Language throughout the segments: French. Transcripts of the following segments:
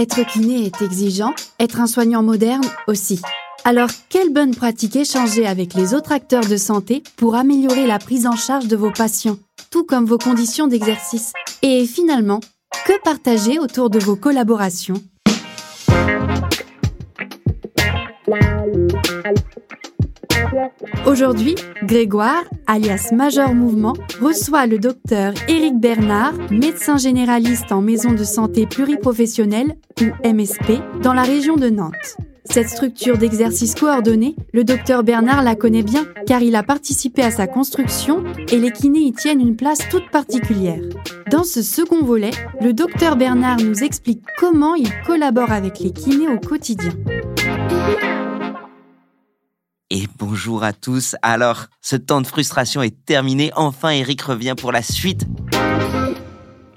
Être kiné est exigeant, être un soignant moderne aussi. Alors, quelle bonne pratique échanger avec les autres acteurs de santé pour améliorer la prise en charge de vos patients, tout comme vos conditions d'exercice? Et finalement, que partager autour de vos collaborations? Aujourd'hui, Grégoire, alias Major Mouvement, reçoit le docteur Éric Bernard, médecin généraliste en maison de santé pluriprofessionnelle, ou MSP, dans la région de Nantes. Cette structure d'exercice coordonné, le docteur Bernard la connaît bien car il a participé à sa construction et les kinés y tiennent une place toute particulière. Dans ce second volet, le docteur Bernard nous explique comment il collabore avec les kinés au quotidien. Et bonjour à tous. Alors, ce temps de frustration est terminé. Enfin, Eric revient pour la suite.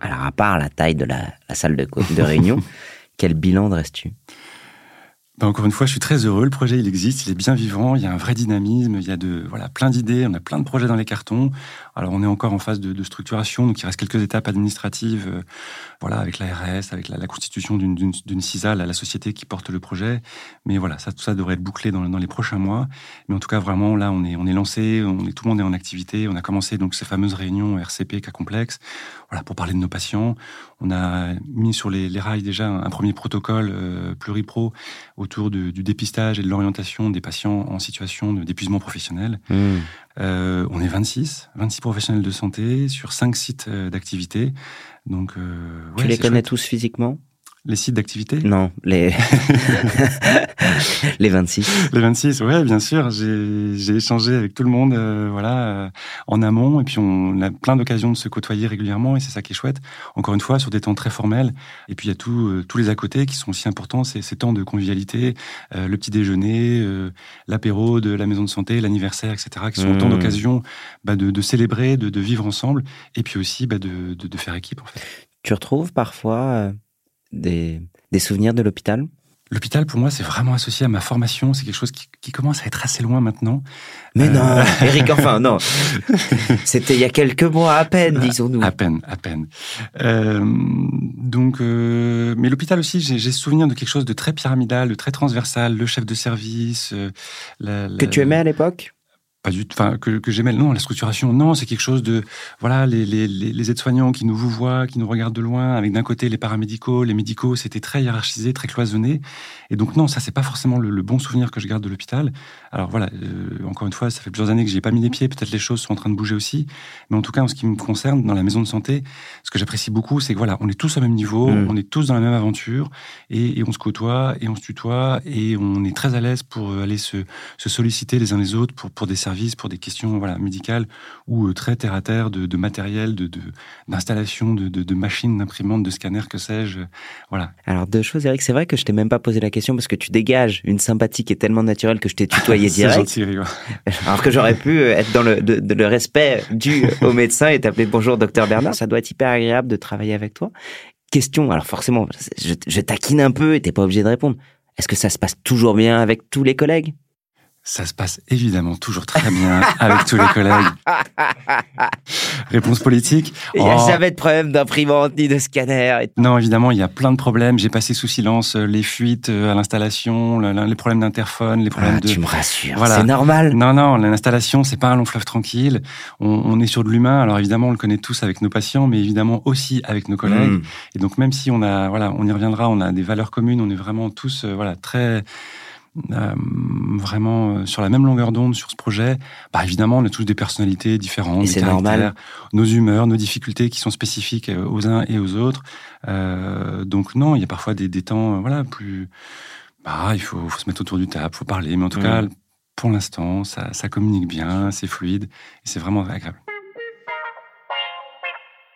Alors, à part la taille de la, salle de, de réunion, quel bilan dresses-tu bah, encore une fois, je suis très heureux. Le projet, il existe, il est bien vivant. Il y a un vrai dynamisme. Il y a de voilà plein d'idées. On a plein de projets dans les cartons. Alors, on est encore en phase de, structuration, donc il reste quelques étapes administratives. Euh, voilà, avec l'ARS, avec la, constitution d'une CISA, la, société qui porte le projet. Mais voilà, tout ça devrait être bouclé dans, les prochains mois. Mais en tout cas, vraiment, là, on est lancé. Tout le monde est en activité. On a commencé donc ces fameuses réunions RCP cas complexe. Voilà, pour parler de nos patients. On a mis sur les, rails déjà un, premier protocole euh, pluripro autour du dépistage et de l'orientation des patients en situation d'épuisement professionnel. Mmh. Euh, on est 26, 26 professionnels de santé sur 5 sites euh, d'activité. Donc, euh, tu les connais tous physiquement? Les sites d'activité Non, les... les 26. Les 26, ouais, bien sûr. J'ai échangé avec tout le monde euh, voilà, euh, en amont. Et puis, on a plein d'occasions de se côtoyer régulièrement. Et c'est ça qui est chouette. Encore une fois, sur des temps très formels. Et puis, il y a tout, euh, tous les à côté qui sont aussi importants. C'est ces temps de convivialité, le petit déjeuner, l'apéro de la maison de santé, l'anniversaire, etc. qui sont autant mmh. d'occasions bah, de, de, célébrer, de, de, vivre ensemble. Et puis aussi bah, de, de, faire équipe, en fait. Tu retrouves parfois des, souvenirs de l'hôpital? L'hôpital, pour moi, c'est vraiment associé à ma formation. C'est quelque chose qui, commence à être assez loin maintenant. Mais non, euh, Eric, enfin, non. C'était il y a quelques mois à peine, disons-nous. À peine, à peine. Euh, donc, euh, mais l'hôpital aussi, j'ai souvenir de quelque chose de très pyramidal, de très transversal. Le chef de service. Que tu aimais à l'époque? Pas du enfin que, que j'aimais. Non la structuration non c'est quelque chose de voilà les, les, les aides-soignants qui nous vous voient qui nous regardent de loin avec d'un côté les paramédicaux les médicaux c'était très hiérarchisé très cloisonné. Et donc non ça c'est pas forcément le, bon souvenir que je garde de l'hôpital. Alors voilà euh, encore une fois ça fait plusieurs années que j'ai pas mis les pieds. Peut-être les choses sont en train de bouger aussi. Mais en tout cas en ce qui me concerne dans la maison de santé ce que j'apprécie beaucoup c'est que voilà on est tous au même niveau mmh. on est tous dans la même aventure et, et, on se côtoie et on se tutoie et on est très à l'aise pour aller se, se solliciter les uns les autres pour pour des services pour des questions voilà, médicales ou euh, très terre à terre de, matériel, de, d'installation, de, de, machines, d'imprimantes, de scanners, que sais-je. Voilà. Alors, deux choses, Eric. C'est vrai que je t'ai même pas posé la question parce que tu dégages une sympathie qui est tellement naturelle que je t'ai tutoyé direct. gentil, Alors que j'aurais pu euh, être dans le, le respect dû au médecin et t'appeler bonjour, docteur Bernard. Ça doit être hyper agréable de travailler avec toi. Question, alors forcément, je, je taquine un peu et t'es pas obligé de répondre. Est-ce que ça se passe toujours bien avec tous les collègues? Ça se passe évidemment toujours très bien avec tous les collègues. Réponse politique. Il n'y a oh. jamais de problème d'imprimante ni de scanner. Non, évidemment, il y a plein de problèmes. J'ai passé sous silence euh, les fuites euh, à l'installation, les problèmes d'interphone, les problèmes ah, de. Tu me rassures. Voilà. C'est normal. Non, non, l'installation, c'est pas un long fleuve tranquille. On, est sur de l'humain. Alors évidemment, on le connaît tous avec nos patients, mais évidemment aussi avec nos collègues. Hmm. Et donc même si on a, voilà, on y reviendra, on a des valeurs communes, on est vraiment tous, euh, voilà, très euh, vraiment euh, sur la même longueur d'onde sur ce projet, bah évidemment, on a tous des personnalités différentes, c'est normal. nos humeurs, nos difficultés qui sont spécifiques euh, aux uns et aux autres. donc non, il y a parfois des, des temps, voilà, plus. Bah, il faut, faut, se mettre autour du table, faut parler, mais en tout cas, pour l'instant, ça, ça communique bien, c'est fluide, et c'est vraiment agréable.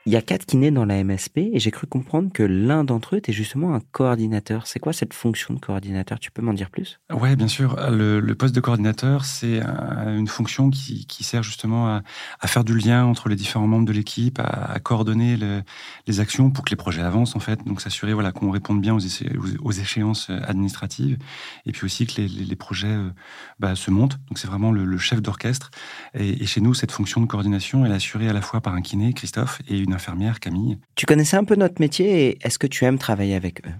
Il y a quatre kinés dans la MSP et j'ai cru comprendre que l'un d'entre eux était justement un coordinateur. C'est quoi cette fonction de coordinateur? Tu peux m'en dire plus? Ouais, bien sûr. Le, poste de coordinateur, c'est une fonction qui, sert justement à, faire du lien entre les différents membres de l'équipe, à, coordonner les actions pour que les projets avancent en fait. Donc s'assurer voilà qu'on réponde bien aux, échéances administratives et puis aussi que les, projets euh, bah, se montent. Donc c'est vraiment le, chef d'orchestre. Et, et, chez nous, cette fonction de coordination, elle est assurée à la fois par un kiné, Christophe, et une Tu connaissais un peu notre métier et est-ce que tu aimes travailler avec eux?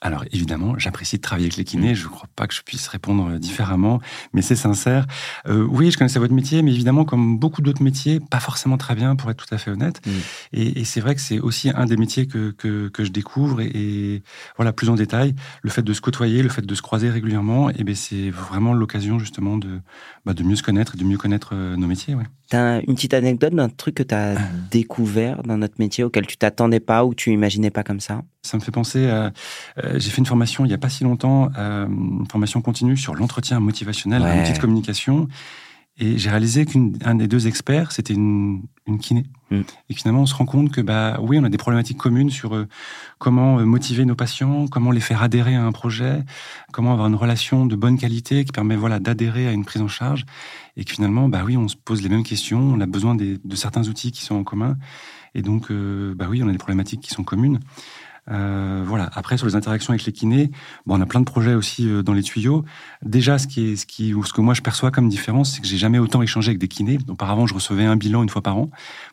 Alors évidemment, j'apprécie de travailler avec les kinés. Je ne crois pas que je puisse répondre différemment, mais c'est sincère. Euh, oui, je connaissais votre métier, mais évidemment, comme beaucoup d'autres métiers, pas forcément très bien, pour être tout à fait honnête. Mm. Et, c'est vrai que c'est aussi un des métiers que, que, je découvre et, voilà plus en détail. Le fait de se côtoyer, le fait de se croiser régulièrement, et eh ben c'est vraiment l'occasion justement de, bah, de mieux se connaître et de mieux connaître euh, nos métiers. Ouais. T'as une petite anecdote d'un truc que tu as ah. découvert dans notre métier auquel tu t'attendais pas ou tu imaginais pas comme ça? Ça me fait penser à. Euh, j'ai fait une formation il y a pas si longtemps, euh, une formation continue sur l'entretien motivationnel, ouais. un de communication. Et j'ai réalisé qu'un des deux experts, c'était une, une kiné. Mm. Et finalement, on se rend compte que, bah, oui, on a des problématiques communes sur euh, comment euh, motiver nos patients, comment les faire adhérer à un projet, comment avoir une relation de bonne qualité qui permet, voilà, d'adhérer à une prise en charge. Et que finalement, bah oui, on se pose les mêmes questions, on a besoin des, de certains outils qui sont en commun. Et donc, euh, bah oui, on a des problématiques qui sont communes. Euh, voilà. Après, sur les interactions avec les kinés, bon, on a plein de projets aussi euh, dans les tuyaux. Déjà, ce qui est, ce qui, ou ce que moi je perçois comme différence, c'est que j'ai jamais autant échangé avec des kinés. Auparavant, je recevais un bilan une fois par an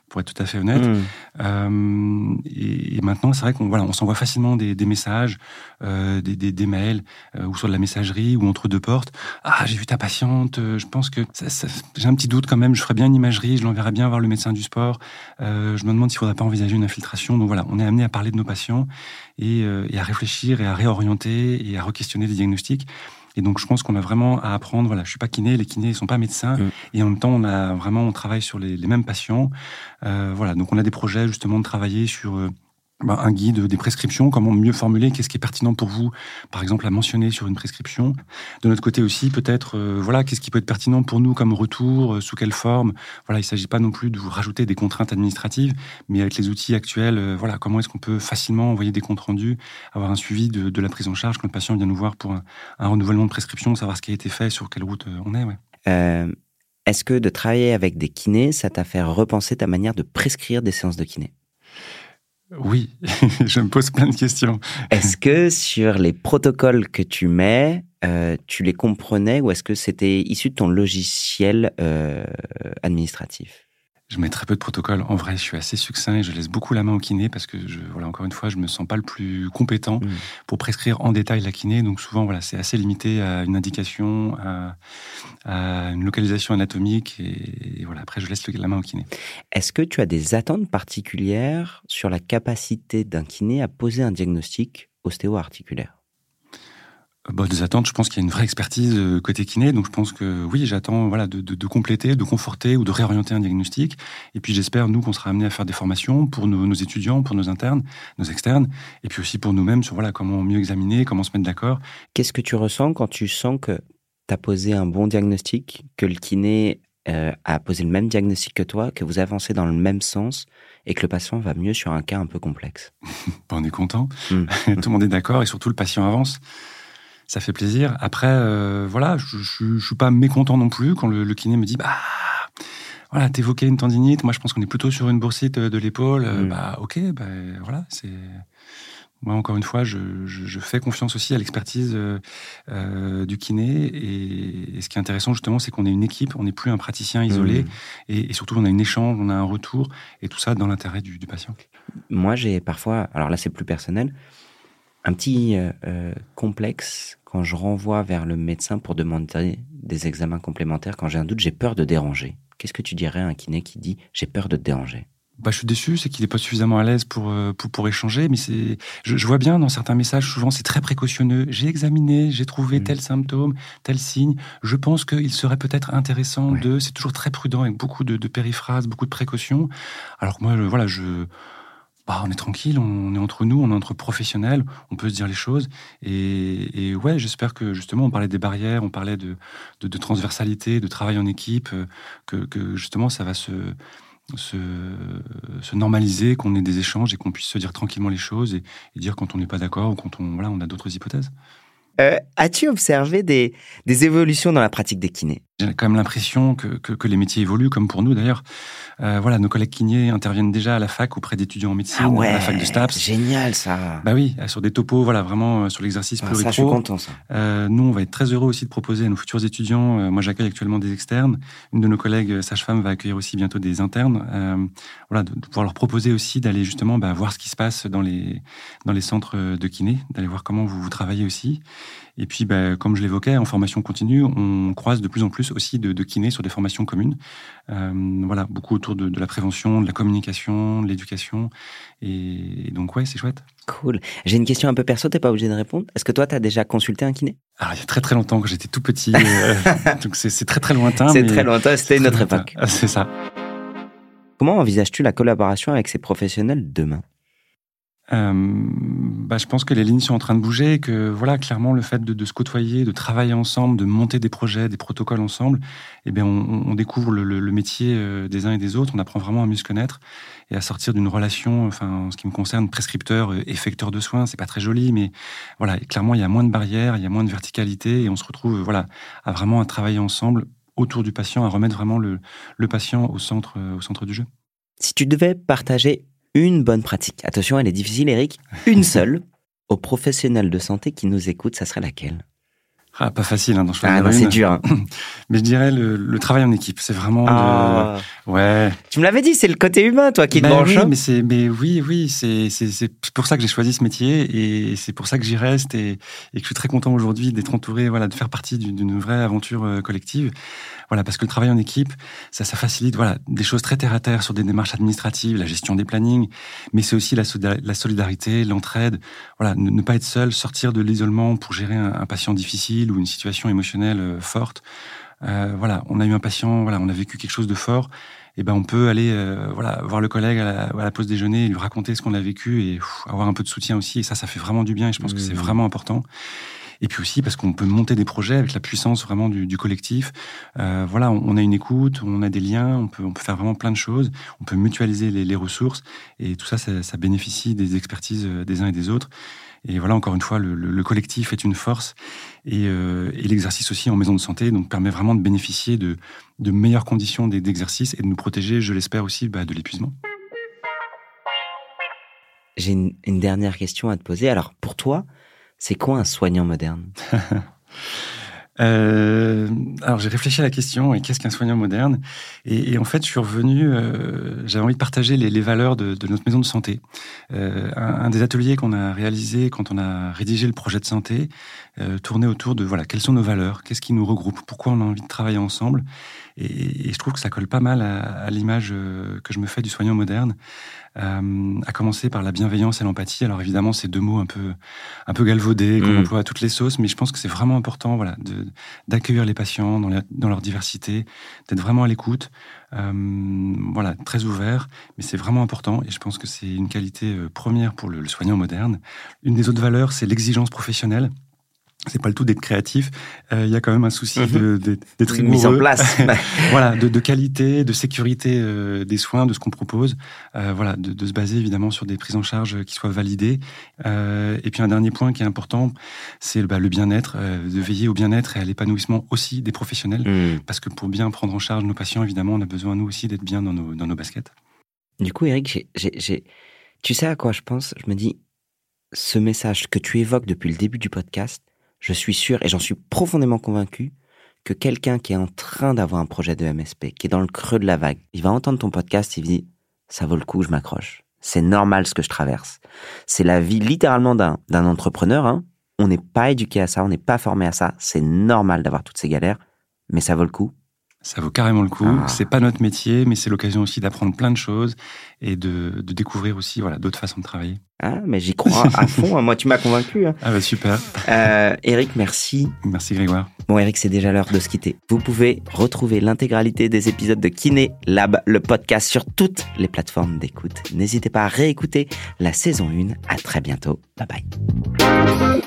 pour être tout à fait honnête. Mmh. Euh, et, maintenant, c'est vrai qu'on voilà, on s'envoie facilement des, des messages, euh, des, des, des, mails, euh, ou sur de la messagerie, ou entre deux portes. Ah, j'ai vu ta patiente, euh, je pense que j'ai un petit doute quand même, je ferais bien une imagerie, je l'enverrai bien voir le médecin du sport. Euh, je me demande s'il faudrait pas envisager une infiltration. Donc voilà, on est amené à parler de nos patients et, et à réfléchir et à réorienter et à re-questionner des diagnostics. Et donc, je pense qu'on a vraiment à apprendre. Voilà, je suis pas kiné, les kinés ne sont pas médecins, mm. et en même temps, on a vraiment, on travaille sur les, les mêmes patients. Euh, voilà, donc on a des projets justement de travailler sur euh, bah, un guide des prescriptions, comment mieux formuler, qu'est-ce qui est pertinent pour vous, par exemple, à mentionner sur une prescription. De notre côté aussi, peut-être, euh, voilà, qu'est-ce qui peut être pertinent pour nous comme retour, euh, sous quelle forme. Voilà, il ne s'agit pas non plus de vous rajouter des contraintes administratives, mais avec les outils actuels, euh, voilà, comment est-ce qu'on peut facilement envoyer des comptes rendus, avoir un suivi de, la prise en charge quand le patient vient nous voir pour un, renouvellement de prescription, savoir ce qui a été fait, sur quelle route on est. Est-ce que de travailler avec des kinés, ça t'a fait repenser ta manière de prescrire des séances de kiné? Oui, je me pose plein de questions. Est-ce que sur les protocoles que tu mets, euh, tu les comprenais ou est-ce que c'était issu de ton logiciel euh, administratif? Je mets très peu de protocoles. En vrai, je suis assez succinct et je laisse beaucoup la main au kiné parce que, je, voilà, encore une fois, je me sens pas le plus compétent mm. pour prescrire en détail la kiné. Donc souvent, voilà, c'est assez limité à une indication, à, une localisation anatomique et, voilà. Après, je laisse la main au kiné. Est-ce que tu as des attentes particulières sur la capacité d'un kiné à poser un diagnostic ostéo-articulaire? Bah, des attentes, je pense qu'il y a une vraie expertise euh, côté kiné, donc je pense que oui, j'attends voilà de, de, de, compléter, de conforter ou de réorienter un diagnostic. Et puis j'espère nous qu'on sera amené à faire des formations pour nos, nos, étudiants, pour nos internes, nos externes, et puis aussi pour nous-mêmes sur voilà comment mieux examiner, comment se mettre d'accord. Qu'est-ce que tu ressens quand tu sens que tu as posé un bon diagnostic, que le kiné euh, a posé le même diagnostic que toi, que vous avancez dans le même sens et que le patient va mieux sur un cas un peu complexe? Bah, On est content, hmm. tout le monde est d'accord et surtout le patient avance ça fait plaisir. Après, euh, voilà, je, je, suis pas mécontent non plus quand le, le kiné me dit, bah, voilà, t'évoquais une tendinite. Moi, je pense qu'on est plutôt sur une boursite de l'épaule. Euh, mm. Bah, ok, bah, voilà, c'est. Moi, encore une fois, je, je fais confiance aussi à l'expertise euh, euh, du kiné. Et, ce qui est intéressant, justement, c'est qu'on est une équipe, on n'est plus un praticien isolé. Mm. Et, et, surtout, on a une échange, on a un retour. Et tout ça dans l'intérêt du, du patient. Moi, j'ai parfois, alors là, c'est plus personnel, un petit euh, euh, complexe quand je renvoie vers le médecin pour demander des examens complémentaires. Quand j'ai un doute, j'ai peur de déranger. Qu'est-ce que tu dirais à un kiné qui dit j'ai peur de te déranger? Bah, je suis déçu, c'est qu'il n'est pas suffisamment à l'aise pour, euh, pour, pour échanger, mais c'est, je, je, vois bien dans certains messages, souvent c'est très précautionneux. J'ai examiné, j'ai trouvé mmh. tel symptôme, tel signe. Je pense qu'il serait peut-être intéressant de. C'est toujours très prudent avec beaucoup de, de périphrases, beaucoup de précautions. Alors que moi, voilà, je bah, on est tranquille, on est entre nous, on est entre professionnels, on peut se dire les choses. Et, ouais, j'espère que justement, on parlait des barrières, on parlait de, de, transversalité, de travail en équipe, euh, que, justement, ça va se, se, se normaliser, qu'on ait des échanges et qu'on puisse se dire tranquillement les choses et, et dire quand on n'est pas d'accord ou quand on, voilà, on a d'autres hypothèses. Euh, As-tu observé des, des évolutions dans la pratique des kinés? J'ai quand même l'impression que, que, que, les métiers évoluent, comme pour nous d'ailleurs. Euh, voilà, nos collègues kinés interviennent déjà à la fac auprès d'étudiants en médecine, ah à la fac de STAPS. Génial ça. Bah oui, sur des topos, voilà, vraiment euh, sur l'exercice ah, pluripro. Ça, je suis content ça. Euh, nous, on va être très heureux aussi de proposer à nos futurs étudiants. Euh, moi, j'accueille actuellement des externes. Une de nos collègues euh, sage-femme va accueillir aussi bientôt des internes. Euh, voilà, de, de, pouvoir leur proposer aussi d'aller justement bah, voir ce qui se passe dans les dans les centres de kiné, d'aller voir comment vous, vous travaillez aussi. Et puis, bah, comme je l'évoquais, en formation continue, on croise de plus en plus aussi de, de kinés sur des formations communes. Euh, voilà, beaucoup autour de, de, la prévention, de la communication, de l'éducation. Et, et, donc, ouais, c'est chouette. Cool. J'ai une question un peu perso, t'es pas obligé de répondre. Est-ce que toi, tu as déjà consulté un kiné? Alors, il y a très très longtemps, que j'étais tout petit. euh, donc, c'est très très lointain. C'est très lointain, c'était notre époque. C'est ça. Comment envisages-tu la collaboration avec ces professionnels demain? Euh, bah, je pense que les lignes sont en train de bouger et que voilà clairement le fait de, se côtoyer, de travailler ensemble, de monter des projets, des protocoles ensemble, eh bien on, découvre le, métier euh, des uns et des autres. On apprend vraiment à mieux se connaître et à sortir d'une relation, enfin en ce qui me concerne, prescripteur, euh, effecteur de soins. C'est pas très joli, mais voilà clairement il y a moins de barrières, il y a moins de verticalité et on se retrouve voilà à vraiment à travailler ensemble autour du patient, à remettre vraiment le, le patient au centre au centre du jeu. Si tu devais partager une bonne pratique. Attention, elle est difficile, Eric. Une seule. Aux professionnels de santé qui nous écoutent, ça serait laquelle? Ah, pas facile hein, d'en choisir ah, non, c'est dur. Hein. Mais je dirais le, le travail en équipe. C'est vraiment. Ah. De... Ouais. Tu me l'avais dit, c'est le côté humain, toi, qui ben te branche. Oui, hein mais c'est, mais oui, oui, c'est, c'est, c'est pour ça que j'ai choisi ce métier et c'est pour ça que j'y reste et, et, que je suis très content aujourd'hui d'être entouré, voilà, de faire partie d'une vraie aventure euh, collective. Voilà, parce que le travail en équipe, ça, ça facilite, voilà, des choses très terre à terre sur des démarches administratives, la gestion des plannings, mais c'est aussi la, la solidarité, l'entraide. Voilà, ne, ne, pas être seul, sortir de l'isolement pour gérer un, un patient difficile ou une situation émotionnelle émotionnelle forte. Euh, voilà, on a eu un patient, voilà, on a vécu quelque chose de fort. Et ben on peut aller euh, voilà voir le collègue à la, à la, pause déjeuner, lui raconter ce qu'on a vécu et pff, avoir un peu de soutien aussi. Et ça, ça fait vraiment du bien. Et je pense mmh. que c'est vraiment important. Et puis aussi parce qu'on peut monter des projets avec la puissance vraiment du, du collectif. Euh, voilà, on, on, a une écoute, on a des liens, on peut, on peut faire vraiment plein de choses. On peut mutualiser les, les ressources et tout ça, ça, ça bénéficie des expertises des uns et des autres. Et voilà, encore une fois, le, le, le collectif est une force et, euh, et l'exercice aussi en maison de santé donc permet vraiment de bénéficier de, de meilleures conditions d'exercice et de nous protéger, je l'espère aussi, bah, de l'épuisement. J'ai une, une, dernière question à te poser. Alors, pour toi, c'est quoi un soignant moderne? Euh, alors j'ai réfléchi à la question et qu'est-ce qu'un soignant moderne? Et, et, en fait je suis revenu, euh, j'avais envie de partager les, les valeurs de, de, notre maison de santé. Euh, un, un, des ateliers qu'on a réalisé quand on a rédigé le projet de santé euh, tournait autour de voilà quelles sont nos valeurs, qu'est-ce qui nous regroupe, pourquoi on a envie de travailler ensemble? Et, et je trouve que ça colle pas mal à, à l'image euh, que je me fais du soignant moderne. Euh, à commencer par la bienveillance et l'empathie. Alors évidemment, c'est deux mots un peu un peu galvaudés qu'on mmh. emploie à toutes les sauces, mais je pense que c'est vraiment important, voilà, de d'accueillir les patients dans, leur diversité, d'être vraiment à l'écoute, euh, voilà, très ouvert. Mais c'est vraiment important, et je pense que c'est une qualité euh, première pour le soignant moderne. Une des autres valeurs, c'est l'exigence professionnelle c'est pas le tout d'être créatif. Il euh, y a quand même un souci de, de, d'être rigoureux. Mise en place. voilà, de, de, qualité, de sécurité euh, des soins, de ce qu'on propose. Euh, voilà, de, de, se baser évidemment sur des prises en charge qui soient validées. Euh, et puis un dernier point qui est important, c'est bah, le bien-être, euh, de veiller au bien-être et à l'épanouissement aussi des professionnels. Mmh. Parce que pour bien prendre en charge nos patients, évidemment, on a besoin nous aussi d'être bien dans nos, dans nos baskets. Du coup, Eric, j'ai, tu sais à quoi je pense? Je me dis, ce message que tu évoques depuis le début du podcast, je suis sûr et j'en suis profondément convaincu que quelqu'un qui est en train d'avoir un projet de MSP, qui est dans le creux de la vague, il va entendre ton podcast, il dit ça vaut le coup, je m'accroche. C'est normal ce que je traverse. C'est la vie littéralement d'un d'un entrepreneur. Hein. On n'est pas éduqué à ça, on n'est pas formé à ça. C'est normal d'avoir toutes ces galères, mais ça vaut le coup. Ça vaut carrément le coup. Ah. C'est pas notre métier, mais c'est l'occasion aussi d'apprendre plein de choses et de, de découvrir aussi voilà d'autres façons de travailler. Ah, mais j'y crois à fond. Moi, tu m'as convaincu. Hein. Ah bah super. Euh, Eric, merci. Merci Grégoire. Bon, Eric, c'est déjà l'heure de se quitter. Vous pouvez retrouver l'intégralité des épisodes de Kiné Lab, le podcast sur toutes les plateformes d'écoute. N'hésitez pas à réécouter la saison 1. À très bientôt. Bye bye.